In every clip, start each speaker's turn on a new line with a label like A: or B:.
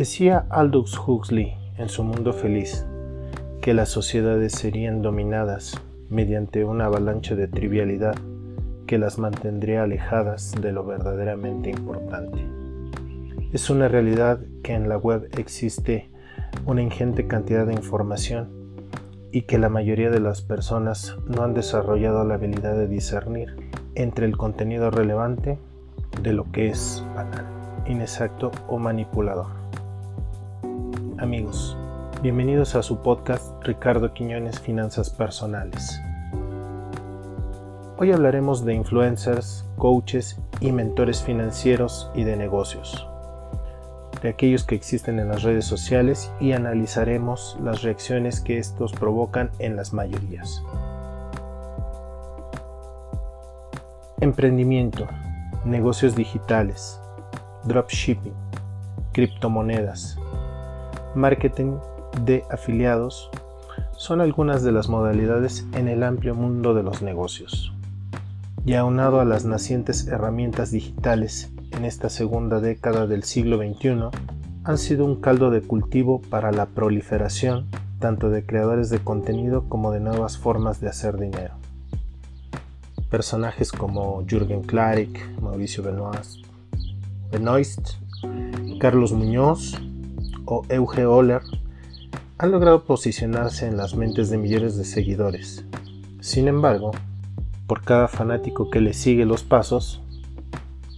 A: Decía Aldous Huxley en su mundo feliz que las sociedades serían dominadas mediante una avalancha de trivialidad que las mantendría alejadas de lo verdaderamente importante. Es una realidad que en la web existe una ingente cantidad de información y que la mayoría de las personas no han desarrollado la habilidad de discernir entre el contenido relevante de lo que es banal, inexacto o manipulador. Amigos, bienvenidos a su podcast Ricardo Quiñones Finanzas Personales. Hoy hablaremos de influencers, coaches y mentores financieros y de negocios, de aquellos que existen en las redes sociales y analizaremos las reacciones que estos provocan en las mayorías. Emprendimiento, negocios digitales, dropshipping, criptomonedas, marketing de afiliados son algunas de las modalidades en el amplio mundo de los negocios. Y aunado a las nacientes herramientas digitales en esta segunda década del siglo XXI, han sido un caldo de cultivo para la proliferación tanto de creadores de contenido como de nuevas formas de hacer dinero. Personajes como Jürgen Klarik, Mauricio Benoist, Carlos Muñoz, o Euge Oller han logrado posicionarse en las mentes de millones de seguidores. Sin embargo, por cada fanático que le sigue los pasos,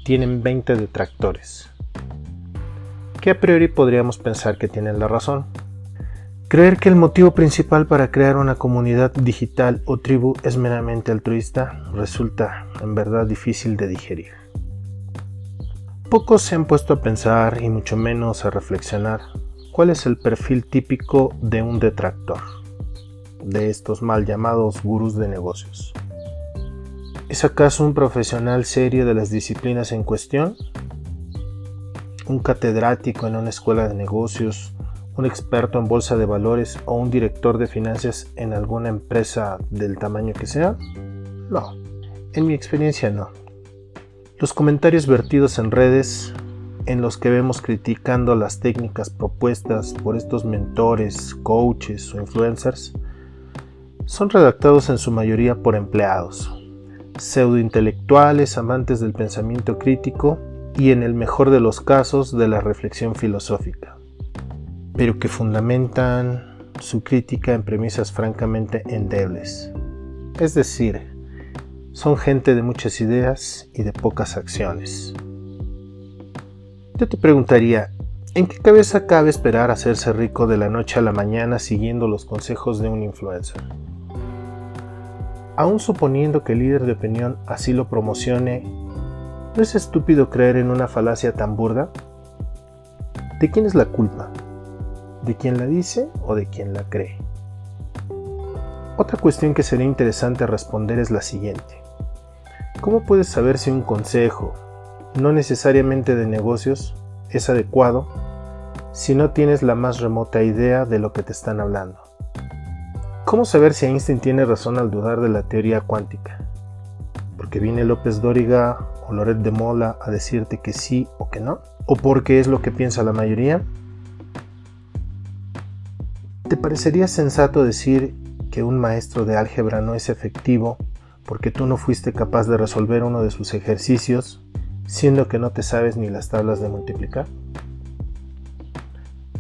A: tienen 20 detractores, que a priori podríamos pensar que tienen la razón. Creer que el motivo principal para crear una comunidad digital o tribu es meramente altruista resulta en verdad difícil de digerir. Pocos se han puesto a pensar y mucho menos a reflexionar ¿Cuál es el perfil típico de un detractor? De estos mal llamados gurús de negocios. ¿Es acaso un profesional serio de las disciplinas en cuestión? ¿Un catedrático en una escuela de negocios? ¿Un experto en bolsa de valores o un director de finanzas en alguna empresa del tamaño que sea? No, en mi experiencia no. Los comentarios vertidos en redes en los que vemos criticando las técnicas propuestas por estos mentores, coaches o influencers son redactados en su mayoría por empleados, pseudointelectuales, amantes del pensamiento crítico y en el mejor de los casos de la reflexión filosófica, pero que fundamentan su crítica en premisas francamente endebles. Es decir, son gente de muchas ideas y de pocas acciones. Yo te preguntaría, ¿en qué cabeza cabe esperar hacerse rico de la noche a la mañana siguiendo los consejos de un influencer? Aún suponiendo que el líder de opinión así lo promocione, ¿no es estúpido creer en una falacia tan burda? ¿De quién es la culpa? ¿De quién la dice o de quién la cree? Otra cuestión que sería interesante responder es la siguiente. ¿Cómo puedes saber si un consejo, no necesariamente de negocios, es adecuado si no tienes la más remota idea de lo que te están hablando. ¿Cómo saber si Einstein tiene razón al dudar de la teoría cuántica? ¿Porque viene López Dóriga o Loret de Mola a decirte que sí o que no? ¿O porque es lo que piensa la mayoría? ¿Te parecería sensato decir que un maestro de álgebra no es efectivo porque tú no fuiste capaz de resolver uno de sus ejercicios siendo que no te sabes ni las tablas de multiplicar?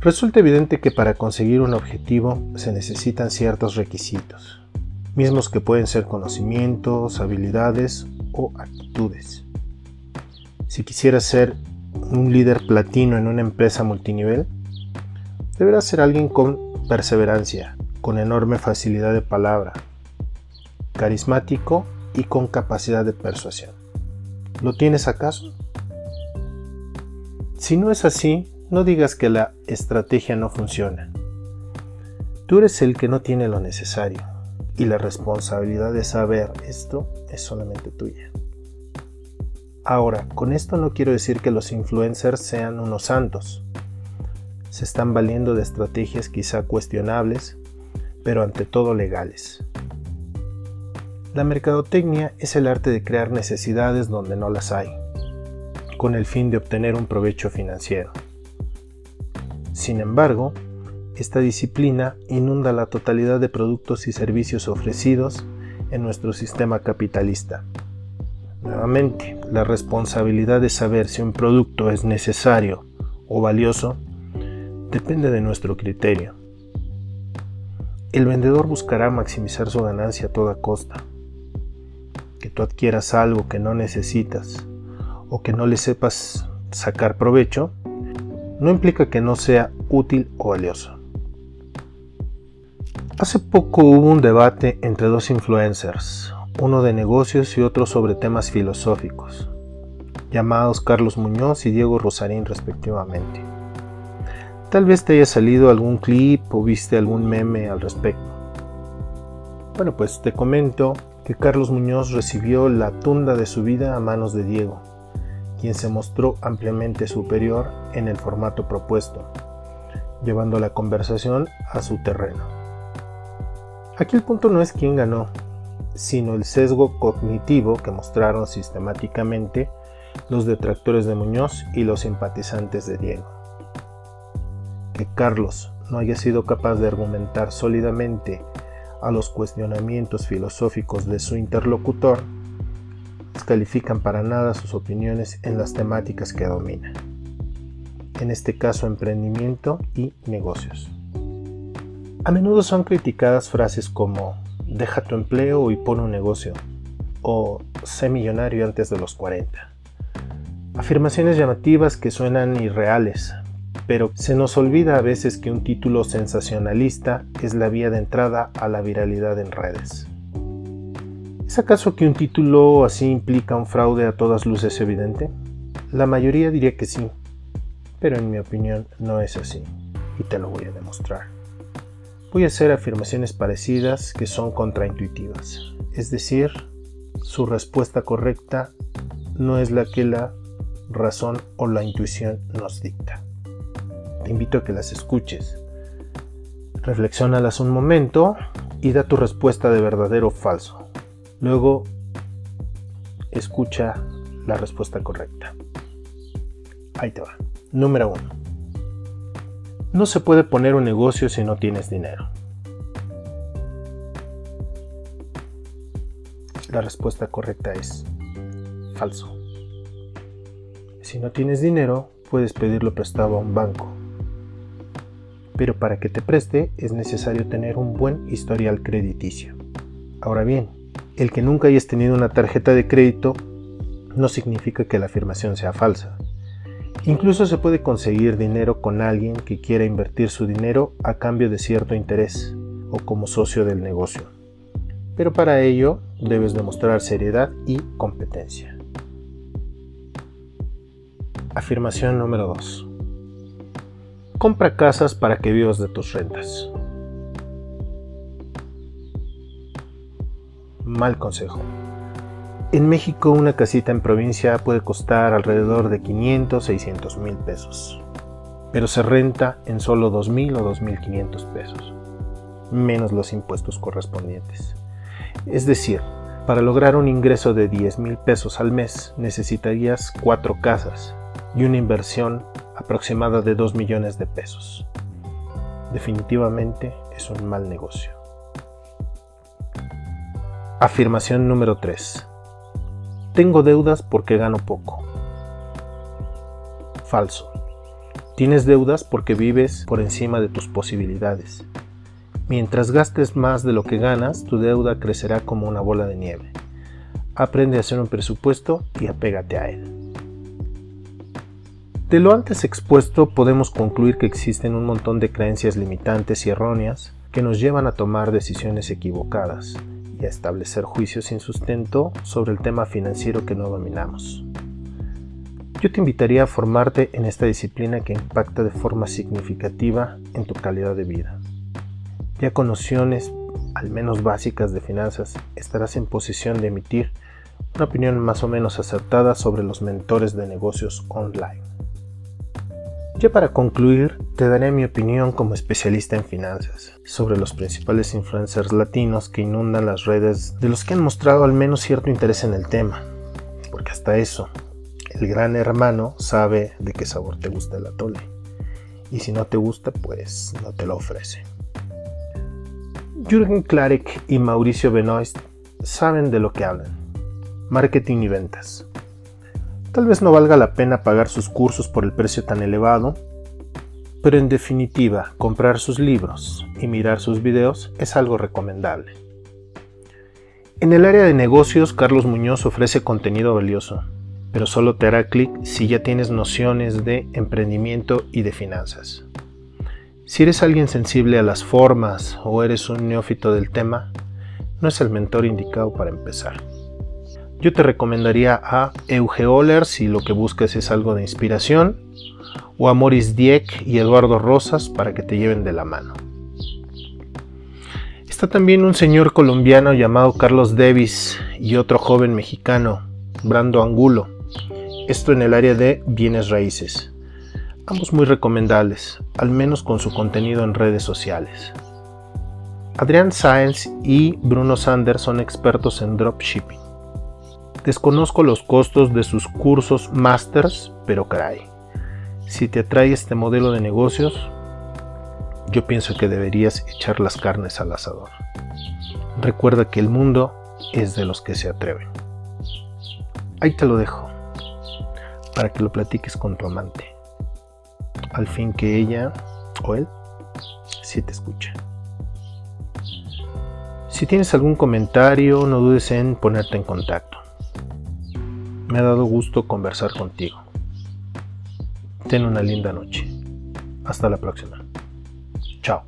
A: Resulta evidente que para conseguir un objetivo se necesitan ciertos requisitos, mismos que pueden ser conocimientos, habilidades o actitudes. Si quisieras ser un líder platino en una empresa multinivel, deberás ser alguien con perseverancia, con enorme facilidad de palabra, carismático y con capacidad de persuasión. ¿Lo tienes acaso? Si no es así, no digas que la estrategia no funciona. Tú eres el que no tiene lo necesario y la responsabilidad de saber esto es solamente tuya. Ahora, con esto no quiero decir que los influencers sean unos santos. Se están valiendo de estrategias quizá cuestionables, pero ante todo legales. La mercadotecnia es el arte de crear necesidades donde no las hay, con el fin de obtener un provecho financiero. Sin embargo, esta disciplina inunda la totalidad de productos y servicios ofrecidos en nuestro sistema capitalista. Nuevamente, la responsabilidad de saber si un producto es necesario o valioso depende de nuestro criterio. El vendedor buscará maximizar su ganancia a toda costa. Que tú adquieras algo que no necesitas o que no le sepas sacar provecho no implica que no sea útil o valioso. Hace poco hubo un debate entre dos influencers, uno de negocios y otro sobre temas filosóficos, llamados Carlos Muñoz y Diego Rosarín respectivamente. Tal vez te haya salido algún clip o viste algún meme al respecto. Bueno, pues te comento que Carlos Muñoz recibió la tunda de su vida a manos de Diego, quien se mostró ampliamente superior en el formato propuesto, llevando la conversación a su terreno. Aquí el punto no es quién ganó, sino el sesgo cognitivo que mostraron sistemáticamente los detractores de Muñoz y los simpatizantes de Diego que Carlos no haya sido capaz de argumentar sólidamente a los cuestionamientos filosóficos de su interlocutor, descalifican para nada sus opiniones en las temáticas que domina, en este caso emprendimiento y negocios. A menudo son criticadas frases como deja tu empleo y pon un negocio o sé millonario antes de los 40. Afirmaciones llamativas que suenan irreales, pero se nos olvida a veces que un título sensacionalista es la vía de entrada a la viralidad en redes. ¿Es acaso que un título así implica un fraude a todas luces evidente? La mayoría diría que sí, pero en mi opinión no es así, y te lo voy a demostrar. Voy a hacer afirmaciones parecidas que son contraintuitivas, es decir, su respuesta correcta no es la que la razón o la intuición nos dicta te invito a que las escuches. Reflexionalas un momento y da tu respuesta de verdadero o falso. Luego, escucha la respuesta correcta. Ahí te va. Número 1. No se puede poner un negocio si no tienes dinero. La respuesta correcta es falso. Si no tienes dinero, puedes pedirlo prestado a un banco pero para que te preste es necesario tener un buen historial crediticio. Ahora bien, el que nunca hayas tenido una tarjeta de crédito no significa que la afirmación sea falsa. Incluso se puede conseguir dinero con alguien que quiera invertir su dinero a cambio de cierto interés o como socio del negocio. Pero para ello debes demostrar seriedad y competencia. Afirmación número 2 compra casas para que vivas de tus rentas. Mal consejo. En México una casita en provincia puede costar alrededor de 500, 600 mil pesos, pero se renta en solo 2 mil o 2.500 pesos, menos los impuestos correspondientes. Es decir, para lograr un ingreso de 10 mil pesos al mes necesitarías cuatro casas y una inversión aproximada de 2 millones de pesos. Definitivamente es un mal negocio. Afirmación número 3. Tengo deudas porque gano poco. Falso. Tienes deudas porque vives por encima de tus posibilidades. Mientras gastes más de lo que ganas, tu deuda crecerá como una bola de nieve. Aprende a hacer un presupuesto y apégate a él. De lo antes expuesto podemos concluir que existen un montón de creencias limitantes y erróneas que nos llevan a tomar decisiones equivocadas y a establecer juicios sin sustento sobre el tema financiero que no dominamos. Yo te invitaría a formarte en esta disciplina que impacta de forma significativa en tu calidad de vida. Ya con nociones al menos básicas de finanzas, estarás en posición de emitir una opinión más o menos acertada sobre los mentores de negocios online. Ya para concluir, te daré mi opinión como especialista en finanzas sobre los principales influencers latinos que inundan las redes de los que han mostrado al menos cierto interés en el tema. Porque hasta eso, el gran hermano sabe de qué sabor te gusta el atole. y si no te gusta, pues no te lo ofrece. Jürgen Klarek y Mauricio Benoist saben de lo que hablan. Marketing y ventas. Tal vez no valga la pena pagar sus cursos por el precio tan elevado, pero en definitiva, comprar sus libros y mirar sus videos es algo recomendable. En el área de negocios, Carlos Muñoz ofrece contenido valioso, pero solo te hará clic si ya tienes nociones de emprendimiento y de finanzas. Si eres alguien sensible a las formas o eres un neófito del tema, no es el mentor indicado para empezar. Yo te recomendaría a Euge Oller si lo que buscas es algo de inspiración, o a Maurice Dieck y Eduardo Rosas para que te lleven de la mano. Está también un señor colombiano llamado Carlos Davis y otro joven mexicano, Brando Angulo, esto en el área de bienes raíces. Ambos muy recomendables, al menos con su contenido en redes sociales. Adrián Sáenz y Bruno Sanders son expertos en dropshipping. Desconozco los costos de sus cursos masters, pero caray, si te atrae este modelo de negocios, yo pienso que deberías echar las carnes al asador. Recuerda que el mundo es de los que se atreven. Ahí te lo dejo para que lo platiques con tu amante. Al fin que ella o él sí te escucha. Si tienes algún comentario, no dudes en ponerte en contacto. Me ha dado gusto conversar contigo. Ten una linda noche. Hasta la próxima. Chao.